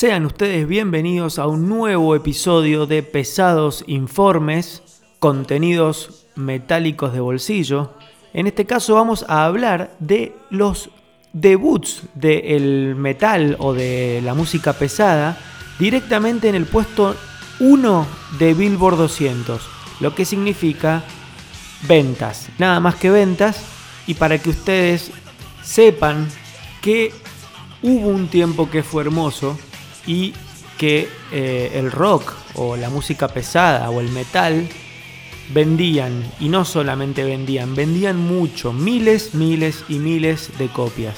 Sean ustedes bienvenidos a un nuevo episodio de Pesados Informes, contenidos metálicos de bolsillo. En este caso vamos a hablar de los debuts del metal o de la música pesada directamente en el puesto 1 de Billboard 200, lo que significa ventas, nada más que ventas, y para que ustedes sepan que hubo un tiempo que fue hermoso y que eh, el rock o la música pesada o el metal vendían, y no solamente vendían, vendían mucho, miles, miles y miles de copias.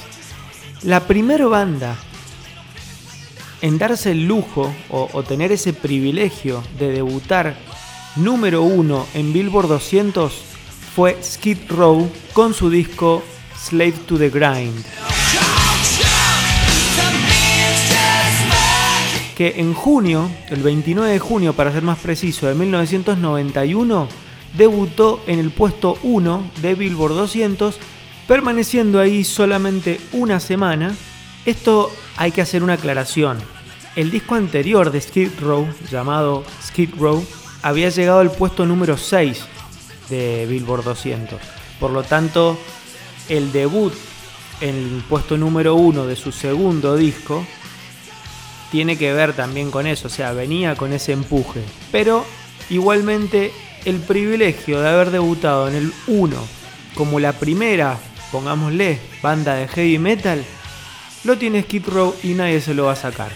La primera banda en darse el lujo o, tener ese privilegio de debutar número uno en Billboard 200 fue Skid Row con su disco Slave to the Grind. Que en junio, el 29 de junio para ser más preciso, de 1991, debutó en el puesto 1 de Billboard 200, permaneciendo ahí solamente una semana. Esto hay que hacer una aclaración. El disco anterior de Skid Row, llamado Skid Row, había llegado al puesto número 6 de Billboard 200. Por lo tanto, el debut en el puesto número 1 de su segundo disco tiene que ver también con eso, o sea, venía con ese empuje. Pero igualmente el privilegio de haber debutado en el 1 como la primera, pongámosle, banda de heavy metal, lo tiene Skid Row y nadie se lo va a sacar.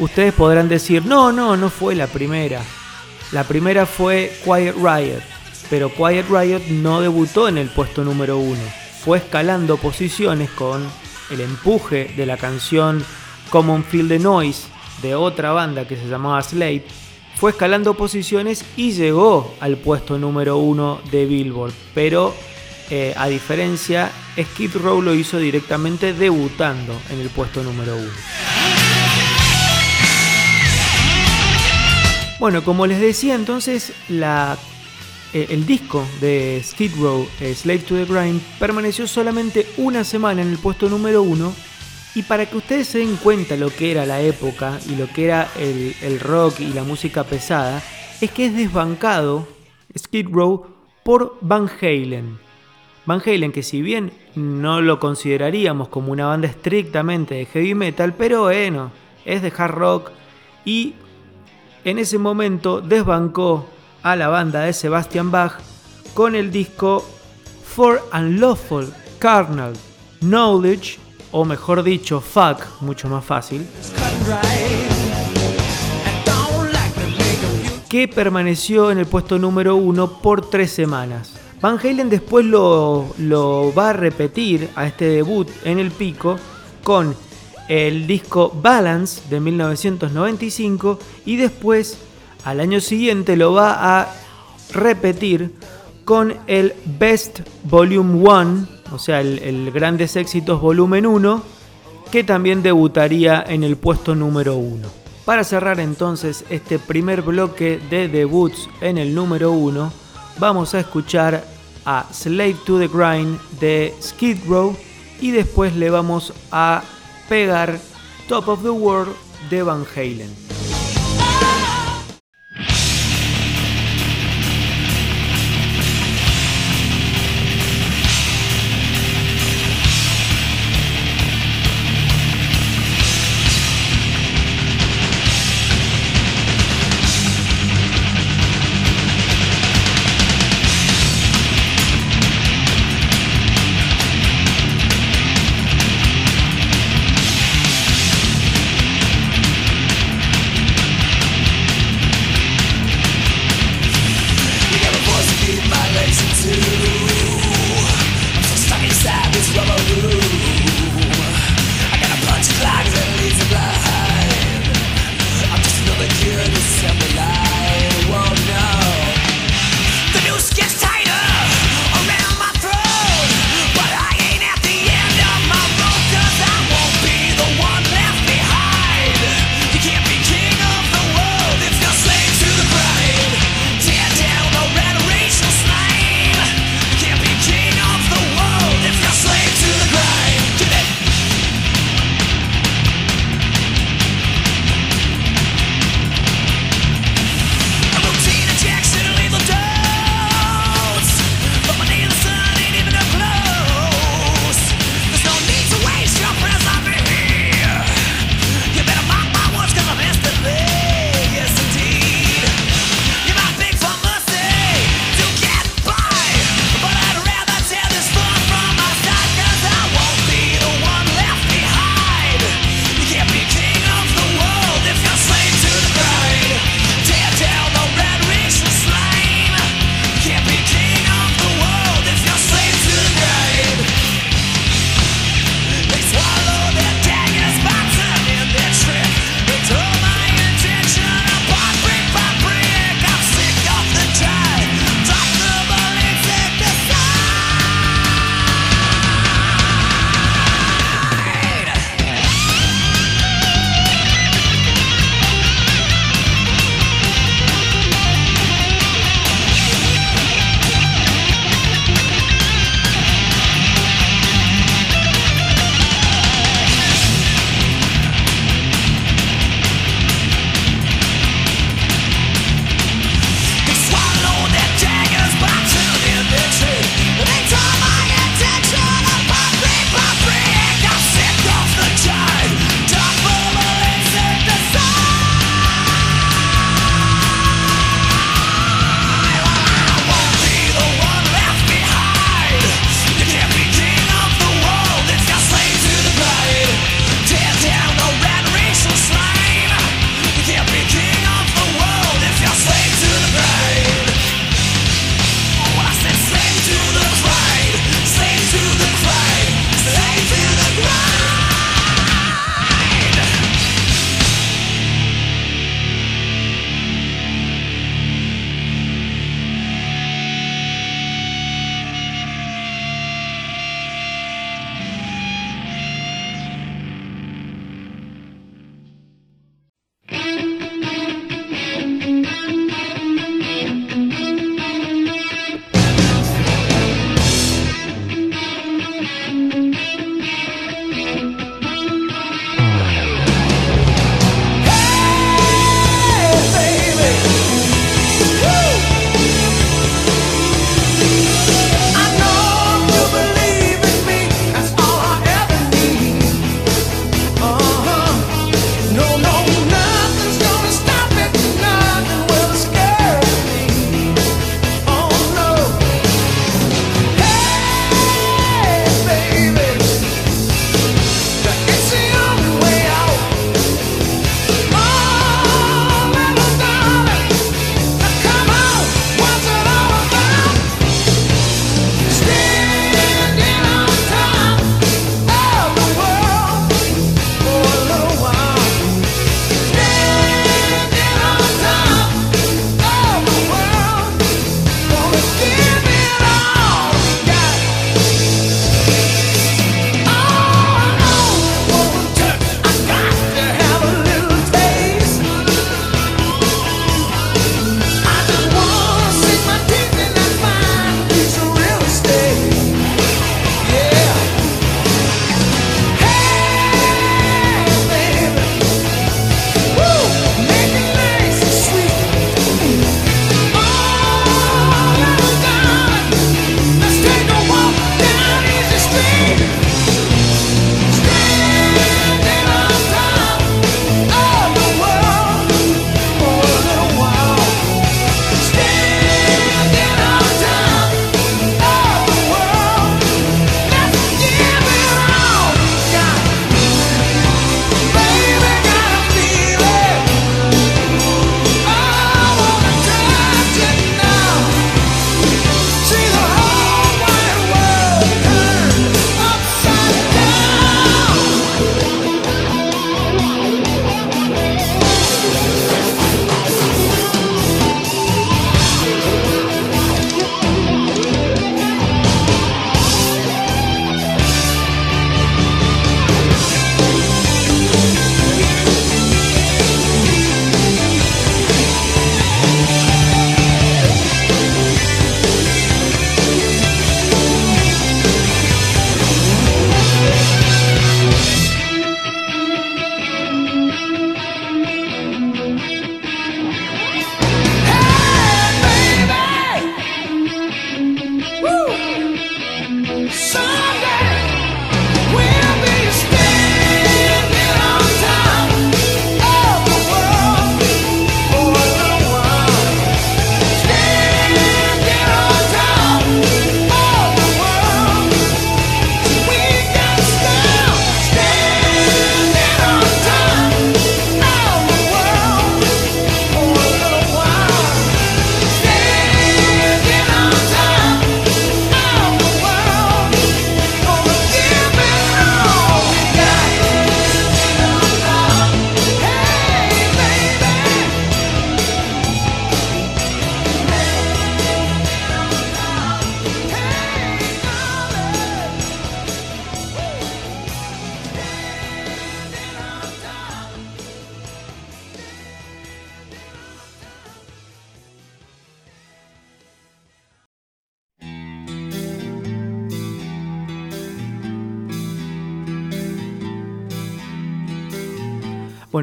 Ustedes podrán decir, no, no, no fue la primera. La primera fue Quiet Riot, pero Quiet Riot no debutó en el puesto número uno. Fue escalando posiciones con el empuje de la canción Common Feel the Noise de otra banda que se llamaba Slate. Fue escalando posiciones y llegó al puesto número uno de Billboard. Pero eh, a diferencia, Skid Row lo hizo directamente debutando en el puesto número uno. Bueno, como les decía entonces, la, el disco de Skid Row, eh, Slave to the Grind, permaneció solamente una semana en el puesto número uno. Y para que ustedes se den cuenta lo que era la época y lo que era el, el rock y la música pesada, es que es desbancado Skid Row por Van Halen. Van Halen, que si bien no lo consideraríamos como una banda estrictamente de heavy metal, pero bueno, es de hard rock y en ese momento desbancó a la banda de Sebastian Bach con el disco For Unlawful Carnal Knowledge, o mejor dicho, Fuck, mucho más fácil, que permaneció en el puesto número uno por tres semanas. Van Halen después lo, lo va a repetir a este debut en el pico con el disco Balance de 1995 y después al año siguiente lo va a repetir con el Best Volume 1, o sea, el, Grandes Éxitos Volumen 1, que también debutaría en el puesto número 1. Para cerrar entonces este primer bloque de debuts en el número 1, vamos a escuchar a Slave to the Grind de Skid Row y después le vamos a pegar Top of the World de Van Halen.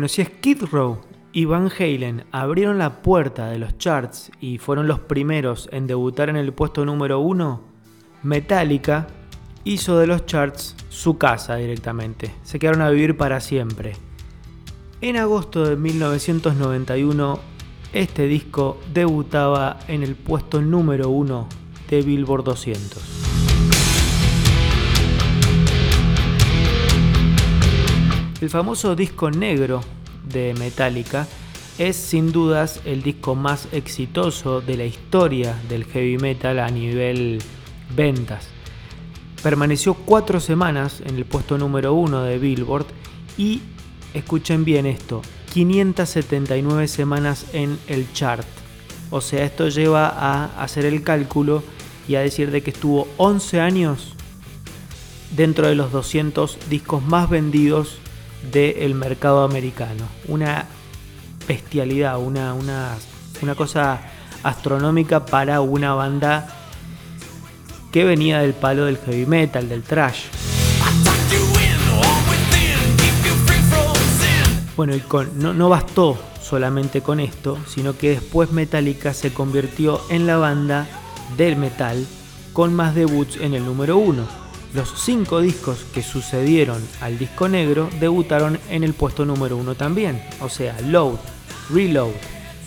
Si Skid Row y Van Halen abrieron la puerta de los charts y fueron los primeros en debutar en el puesto número uno, Metallica hizo de los charts su casa directamente. Se quedaron a vivir para siempre. En agosto de 1991, este disco debutaba en el puesto número uno de Billboard 200. El famoso disco negro de Metallica es sin dudas el disco más exitoso de la historia del heavy metal a nivel ventas. Permaneció cuatro semanas en el puesto número uno de Billboard y, escuchen bien esto, 579 semanas en el chart. O sea, esto lleva a hacer el cálculo y a decir de que estuvo 11 años dentro de los 200 discos más vendidos del mercado americano. Una bestialidad, una, una, una cosa astronómica para una banda que venía del palo del heavy metal, del trash. Bueno, y con, no, no bastó solamente con esto, sino que después Metallica se convirtió en la banda del metal con más debuts en el número uno los cinco discos que sucedieron al disco negro debutaron en el puesto número uno también, o sea, Load, Reload,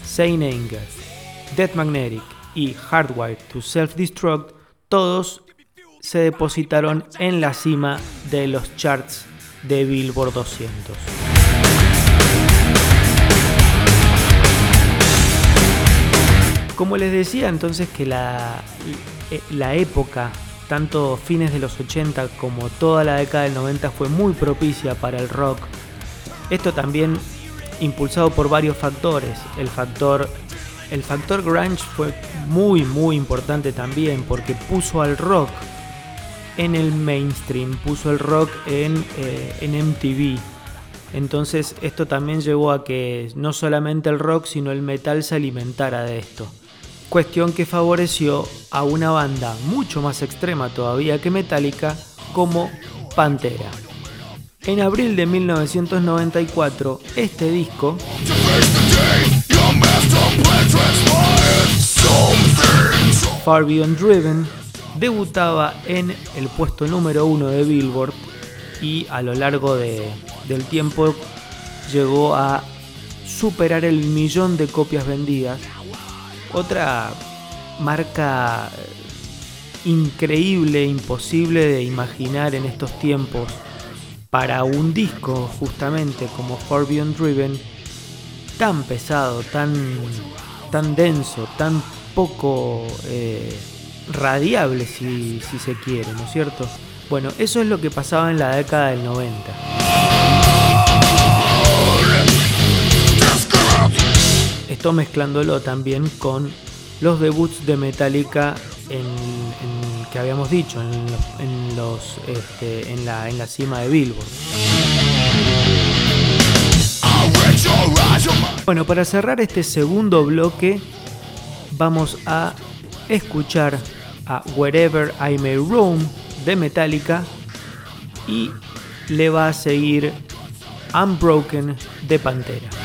Saint Anger, Death Magnetic y Hardwired to Self-Destruct, todos se depositaron en la cima de los charts de Billboard 200. Como les decía entonces que la, la época tanto fines de los 80 como toda la década del 90 fue muy propicia para el rock. Esto también impulsado por varios factores. El factor, el factor grunge fue muy muy importante también porque puso al rock en el mainstream, puso el rock en, eh, en MTV. Entonces esto también llevó a que no solamente el rock sino el metal se alimentara de esto cuestión que favoreció a una banda mucho más extrema todavía que Metallica como Pantera. En abril de 1994, este disco Far Beyond Driven debutaba en el puesto número uno de Billboard y a lo largo del tiempo llegó a superar el millón de copias vendidas otra marca increíble, imposible de imaginar en estos tiempos para un disco justamente como For Beyond Driven tan pesado, tan, tan denso, tan poco eh, radiable si se quiere, ¿no es cierto? Bueno, eso es lo que pasaba en la década del 90. Esto mezclándolo también con los debuts de Metallica en, que habíamos dicho, en, los, este, en, la, en la cima de Billboard. Bueno, para cerrar este segundo bloque, vamos a escuchar a Wherever I May Roam de Metallica y le va a seguir Unbroken de Pantera.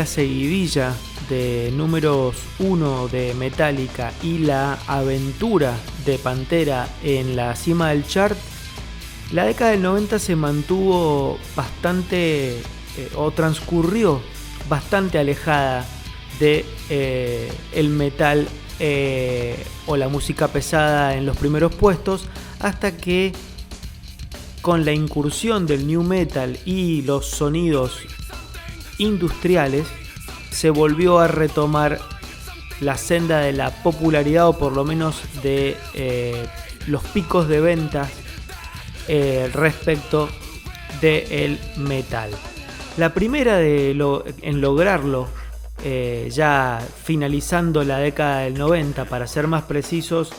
La seguidilla de números 1 de Metallica y la aventura de Pantera en la cima del chart, la década del 90 se mantuvo bastante eh, o transcurrió bastante alejada de eh, el metal eh, o la música pesada en los primeros puestos hasta que con la incursión del new metal y los sonidos industriales, se volvió a retomar la senda de la popularidad o por lo menos de eh, los picos de ventas eh, respecto del metal. La primera en lograrlo, eh, ya finalizando la década del 90, para ser más precisos,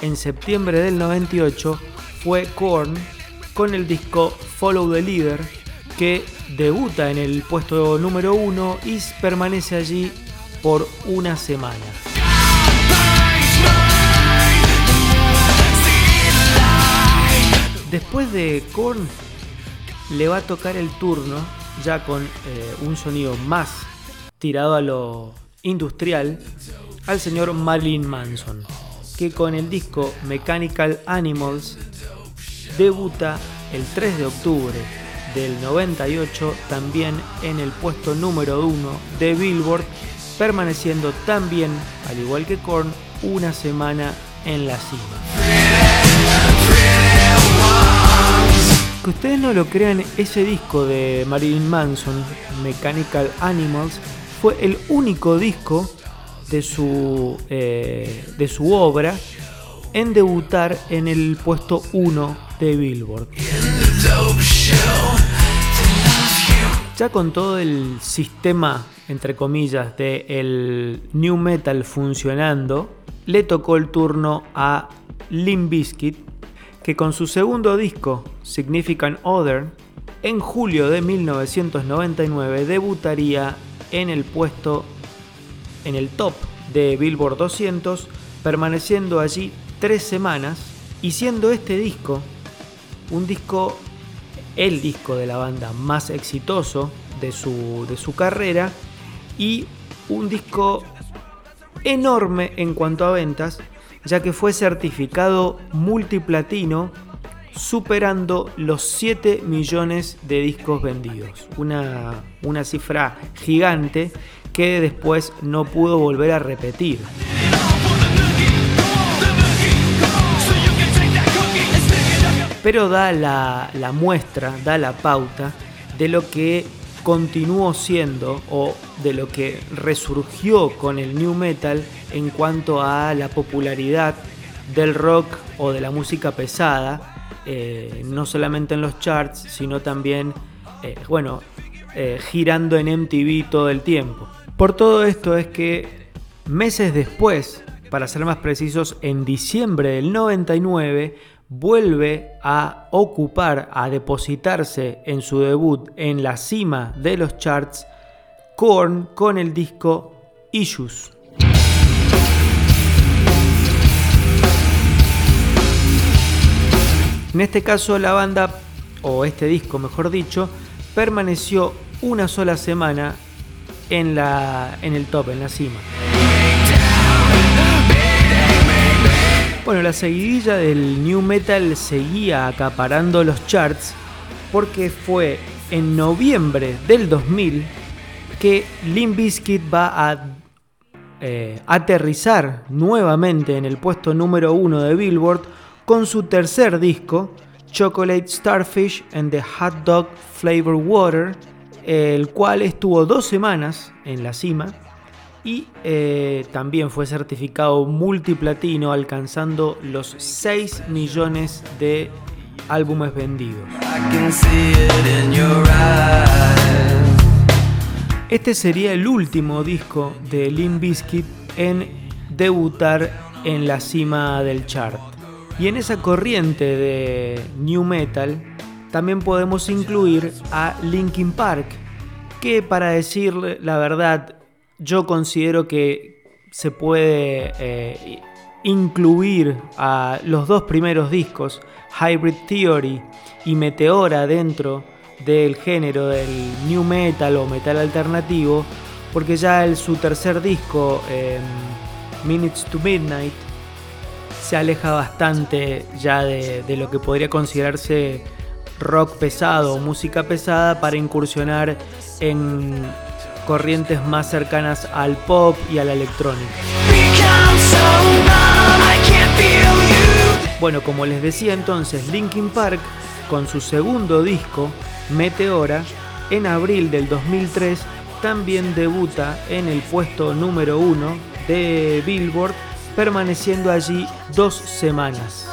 en septiembre del 98 fue Korn con el disco Follow the Leader, que debuta en el puesto número uno y permanece allí por una semana. Después de Korn le va a tocar el turno ya con eh, un sonido más tirado a lo industrial al señor Marilyn Manson, que con el disco Mechanical Animals debuta el 3 de octubre del 98 también en el puesto número 1 de Billboard, permaneciendo también, al igual que Korn, una semana en la cima. Que ustedes no lo crean, ese disco de Marilyn Manson, Mechanical Animals, fue el único disco de su, eh, de su obra en debutar en el puesto 1 de Billboard. Ya con todo el sistema, entre comillas, de el new metal funcionando, le tocó el turno a Limp Bizkit, que con su segundo disco, Significant Other, en julio de 1999 debutaría en el puesto, en el top de Billboard 200, permaneciendo allí tres semanas y siendo este disco un disco el disco de la banda más exitoso de su, de su carrera y un disco enorme en cuanto a ventas, ya que fue certificado multiplatino superando los 7 millones de discos vendidos. Una, una cifra gigante que después no pudo volver a repetir. Pero da la, muestra, da la pauta de lo que continuó siendo o de lo que resurgió con el new metal en cuanto a la popularidad del rock o de la música pesada, eh, no solamente en los charts, sino también, eh, bueno, eh, girando en MTV todo el tiempo. Por todo esto es que meses después, para ser más precisos, en diciembre del 99, vuelve a ocupar, a depositarse en su debut en la cima de los charts, Korn con el disco Issues. En este caso la banda, o este disco mejor dicho, permaneció una sola semana en, la, en el top, en la cima. Bueno, la seguidilla del new metal seguía acaparando los charts porque fue en noviembre del 2000 que Limp Bizkit va a eh, aterrizar nuevamente en el puesto número uno de Billboard con su tercer disco, Chocolate Starfish and the Hot Dog Flavor Water, el cual estuvo dos semanas en la cima y eh, también fue certificado multiplatino alcanzando los 6 millones de álbumes vendidos. Este sería el último disco de Limp Bizkit en debutar en la cima del chart. Y en esa corriente de new metal también podemos incluir a Linkin Park, que para decir la verdad yo considero que se puede eh, incluir a los dos primeros discos, Hybrid Theory y Meteora, dentro del género del new metal o metal alternativo, porque ya su tercer disco, em, Minutes to Midnight, se aleja bastante ya de, lo que podría considerarse rock pesado o música pesada para incursionar en corrientes más cercanas al pop y a la electrónica. Bueno, como les decía entonces, Linkin Park, con su segundo disco, Meteora, en abril del 2003, también debuta en el puesto número uno de Billboard, permaneciendo allí dos semanas.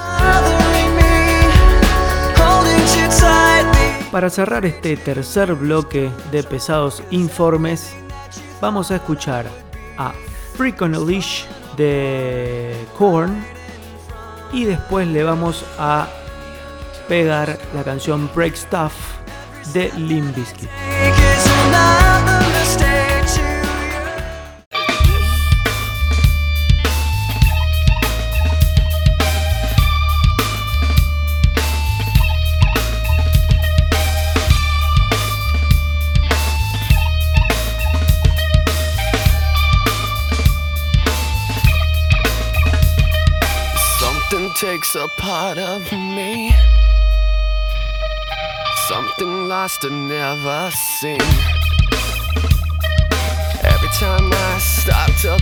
Para cerrar este tercer bloque de pesados informes, vamos a escuchar a Freak on a Leash de Korn y después le vamos a pegar la canción Break Stuff de Limp. Takes a part of me. Something lost and never seen. Every time I start to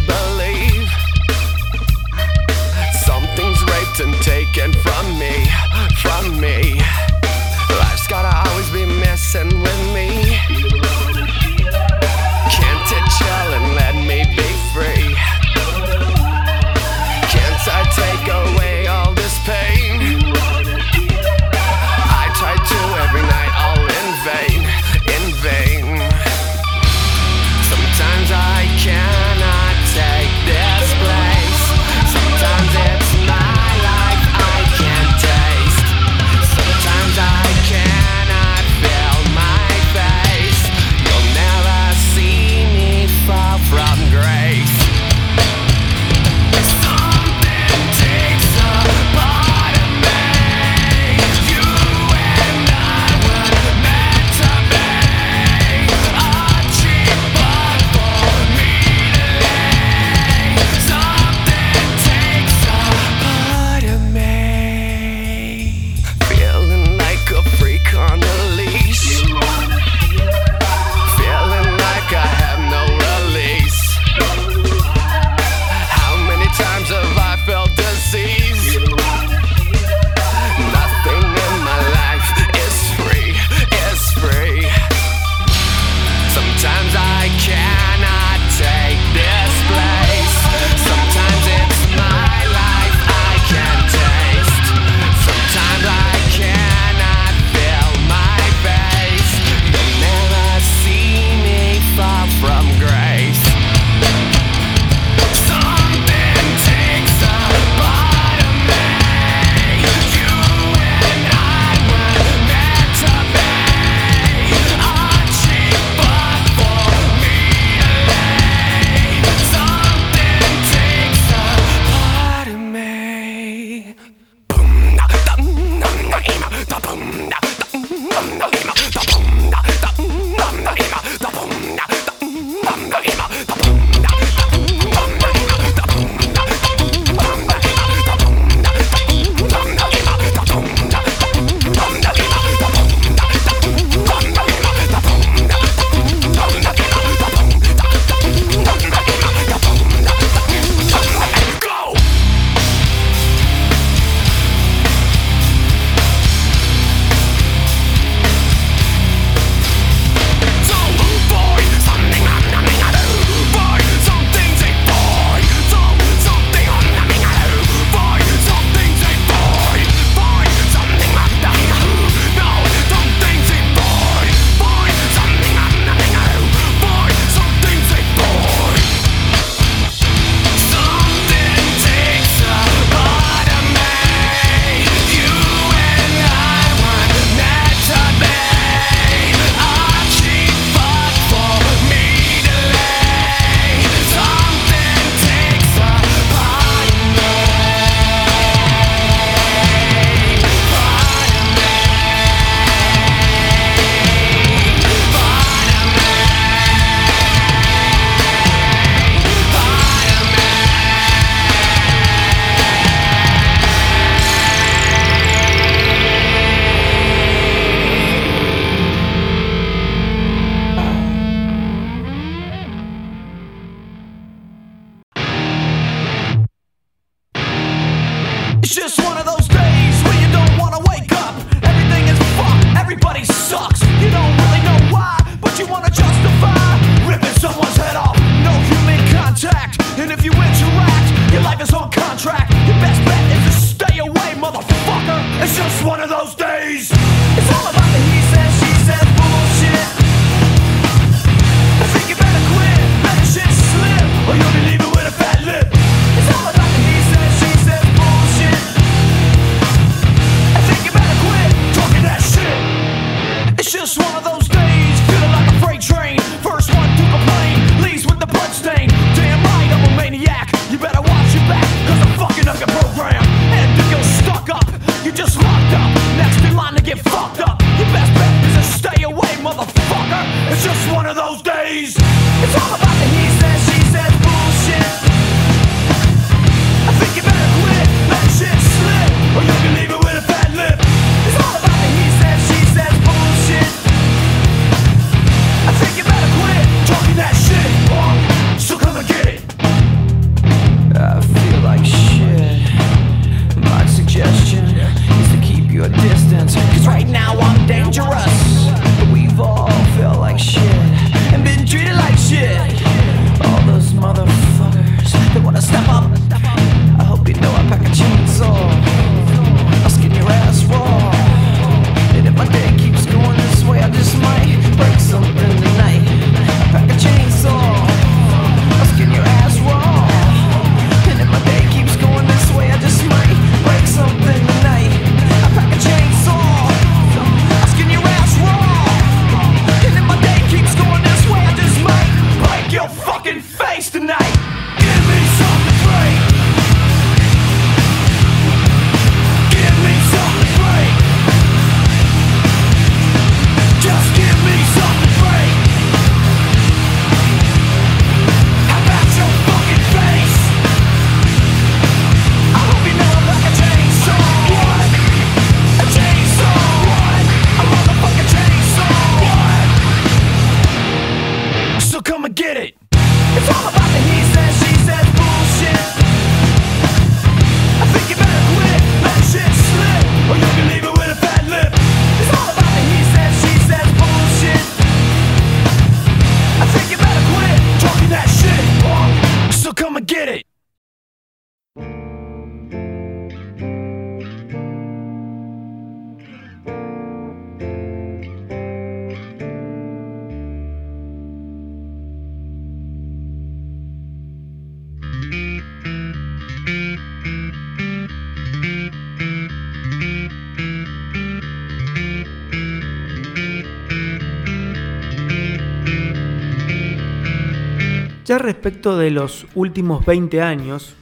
Ya respecto de los últimos 20 años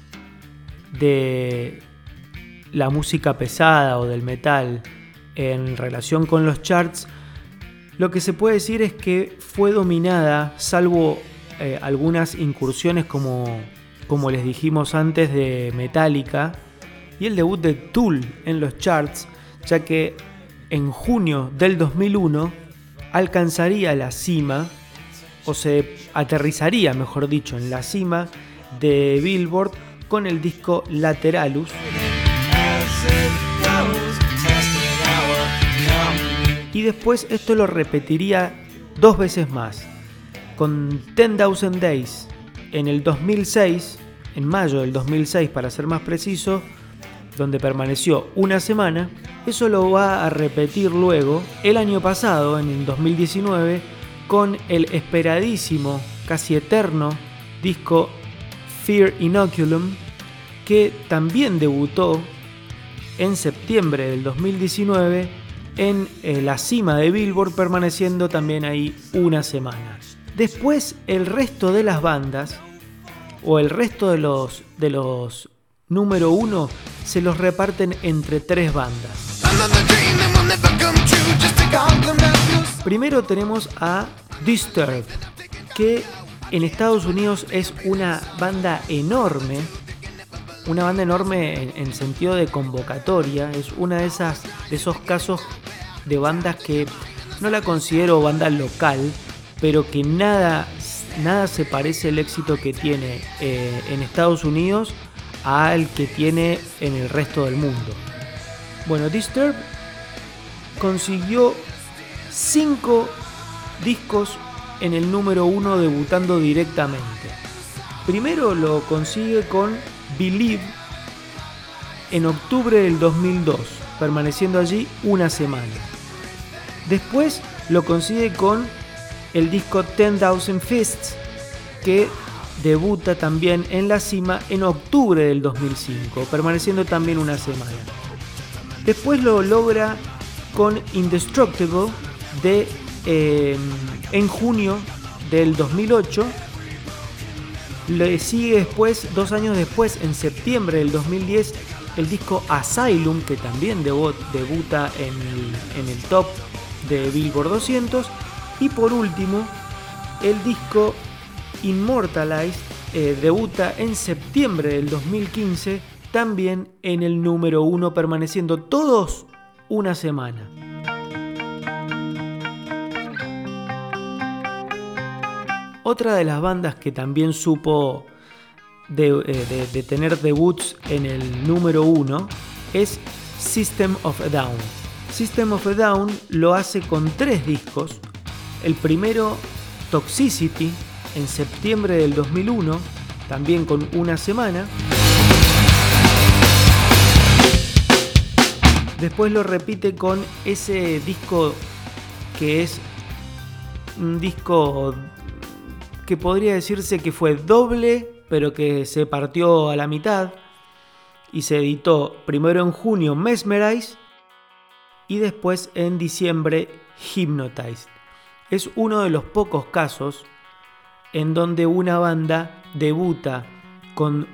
de la música pesada o del metal en relación con los charts, lo que se puede decir es que fue dominada, salvo eh, algunas incursiones como, como les dijimos antes de Metallica y el debut de Tool en los charts, ya que en junio del 2001 alcanzaría la cima o se aterrizaría, mejor dicho, en la cima de Billboard con el disco Lateralus. Y después esto lo repetiría dos veces más, con 10,000 Days en el 2006, en mayo del 2006 para ser más preciso, donde permaneció una semana. Eso lo va a repetir luego el año pasado, en el 2019, con el esperadísimo, casi eterno disco Fear Inoculum, que también debutó en septiembre del 2019 en eh, la cima de Billboard, permaneciendo también ahí una semana. Después el resto de las bandas, o el resto de los, de los número uno, se los reparten entre tres bandas. Primero tenemos a Disturbed, que en Estados Unidos es una banda enorme, una banda enorme en, en sentido de convocatoria, es una de esas de esos casos de bandas que no la considero banda local, pero que nada nada se parece el éxito que tiene eh, en Estados Unidos al que tiene en el resto del mundo. Bueno, Disturbed consiguió 5 discos en el número 1 debutando directamente. Primero lo consigue con Believe en octubre del 2002, permaneciendo allí una semana. Después lo consigue con el disco 10,000 Fists, que debuta también en la cima en octubre del 2005, permaneciendo también una semana. Después lo logra con Indestructible de, eh, en junio del 2008. Le sigue después, dos años después, en septiembre del 2010, el disco Asylum, que también debu- debuta en el, top de Billboard 200. Y por último, el disco Immortalized eh, debuta en septiembre del 2015, también en el número 1, permaneciendo todos una semana. Otra de las bandas que también supo de, eh, de- tener debuts en el número 1 es System of a Down. System of a Down lo hace con tres discos. El primero, Toxicity, en septiembre del 2001, también con una semana. Después lo repite con ese disco que es un disco que podría decirse que fue doble, pero que se partió a la mitad y se editó primero en junio Mesmerize y después en diciembre Hypnotized. Es uno de los pocos casos en donde una banda debuta con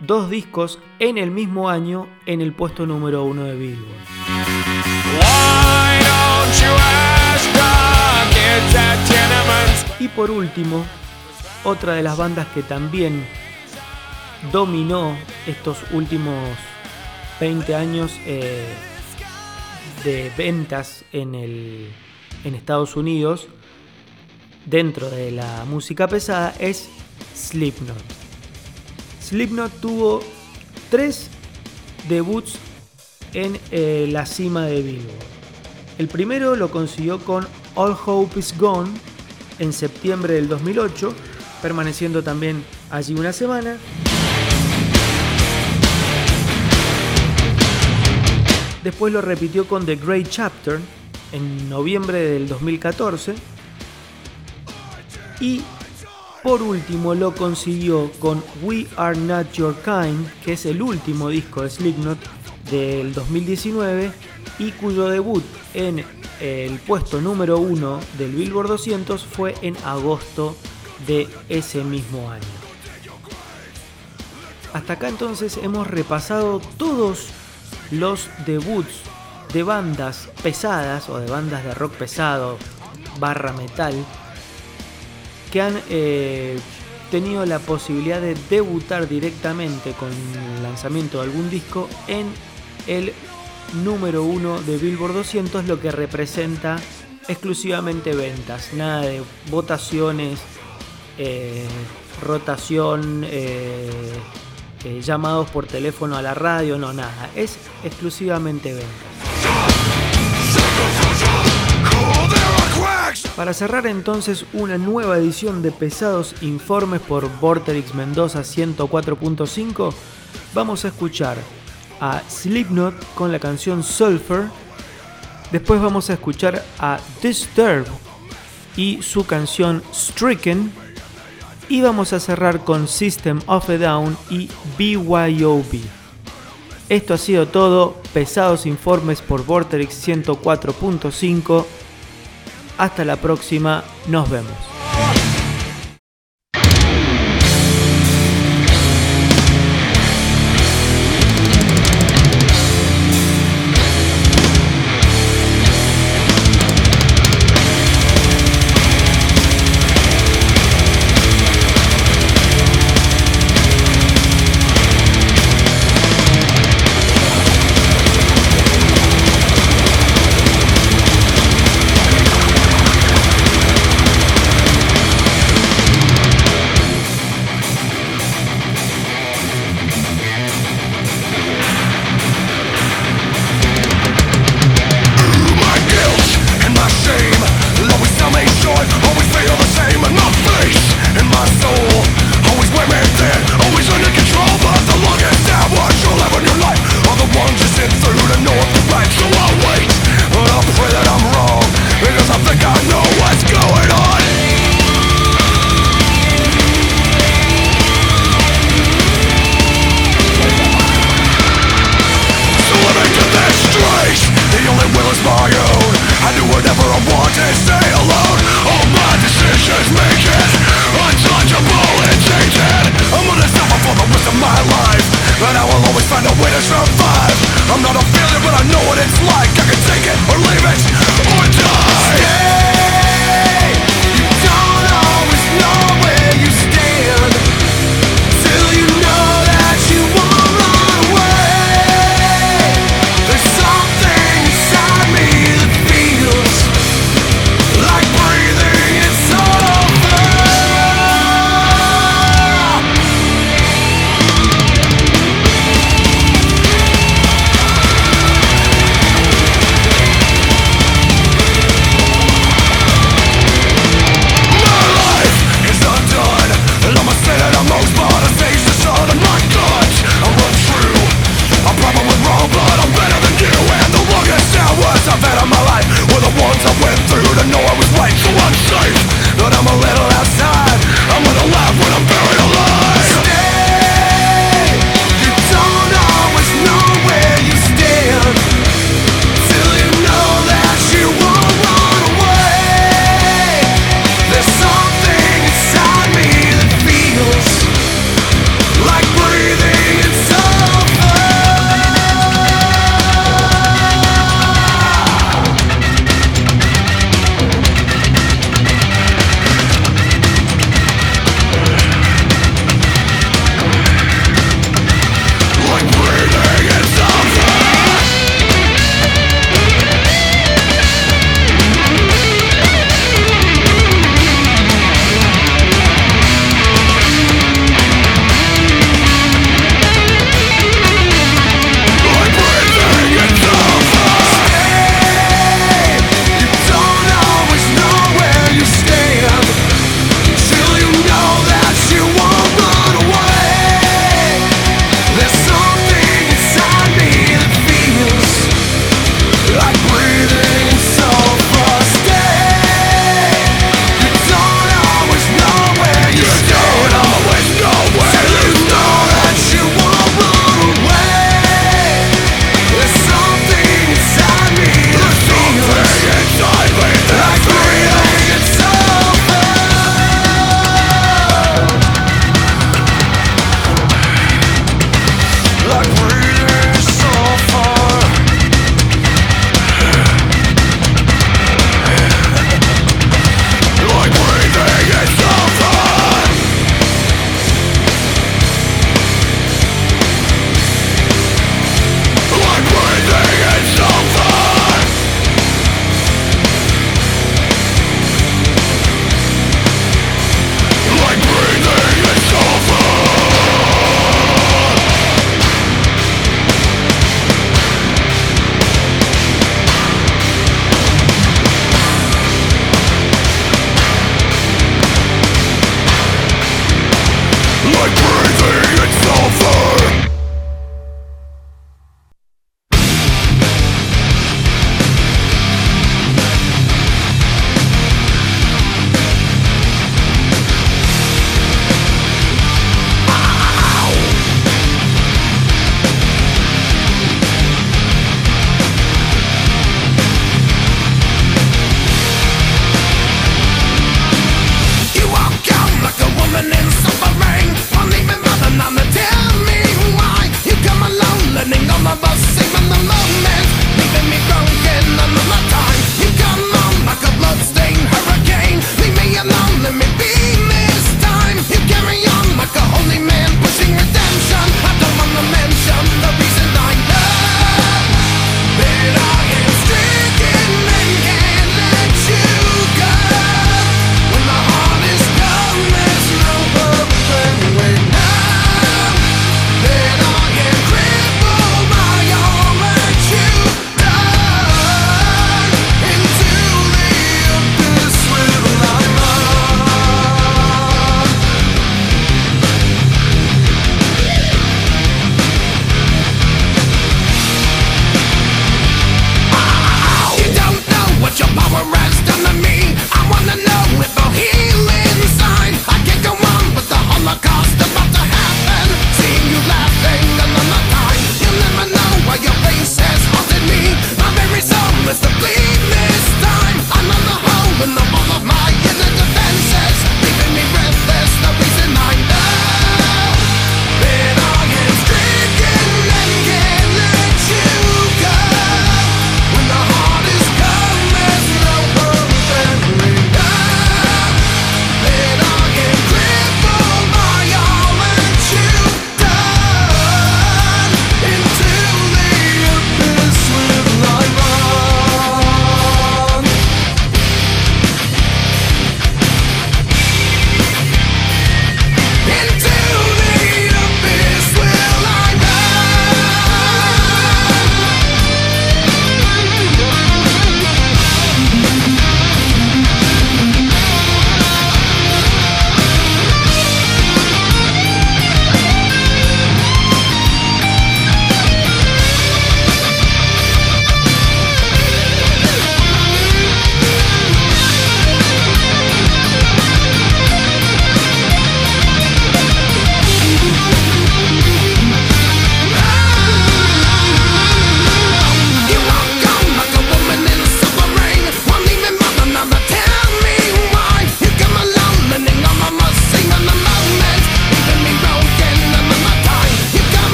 dos discos en el mismo año en el puesto número uno de Billboard. Y por último, otra de las bandas que también dominó estos últimos 20 años eh, de ventas en, el, en Estados Unidos dentro de la música pesada es Slipknot. Slipknot tuvo tres debuts en eh, la cima de Billboard. El primero lo consiguió con All Hope Is Gone en septiembre del 2008, permaneciendo también allí una semana. Después lo repitió con The Great Chapter en noviembre del 2014. Y por último lo consiguió con We Are Not Your Kind, que es el último disco de Slipknot del 2019 y cuyo debut en el puesto número uno del Billboard 200 fue en agosto de ese mismo año. Hasta acá entonces hemos repasado todos los debuts de bandas pesadas o de bandas de rock pesado barra metal que han eh, tenido la posibilidad de debutar directamente con el lanzamiento de algún disco en el número uno de Billboard 200, lo que representa exclusivamente ventas, nada de votaciones, eh, rotación, eh, eh, llamados por teléfono a la radio, no nada, es exclusivamente ventas. Para cerrar entonces una nueva edición de Pesados Informes por Vorterix Mendoza 104.5, vamos a escuchar a Slipknot con la canción Sulfur. Después vamos a escuchar a Disturb y su canción Stricken. Y vamos a cerrar con System of a Down y BYOB. Esto ha sido todo. Pesados informes por Vortex 104.5. Hasta la próxima. Nos vemos.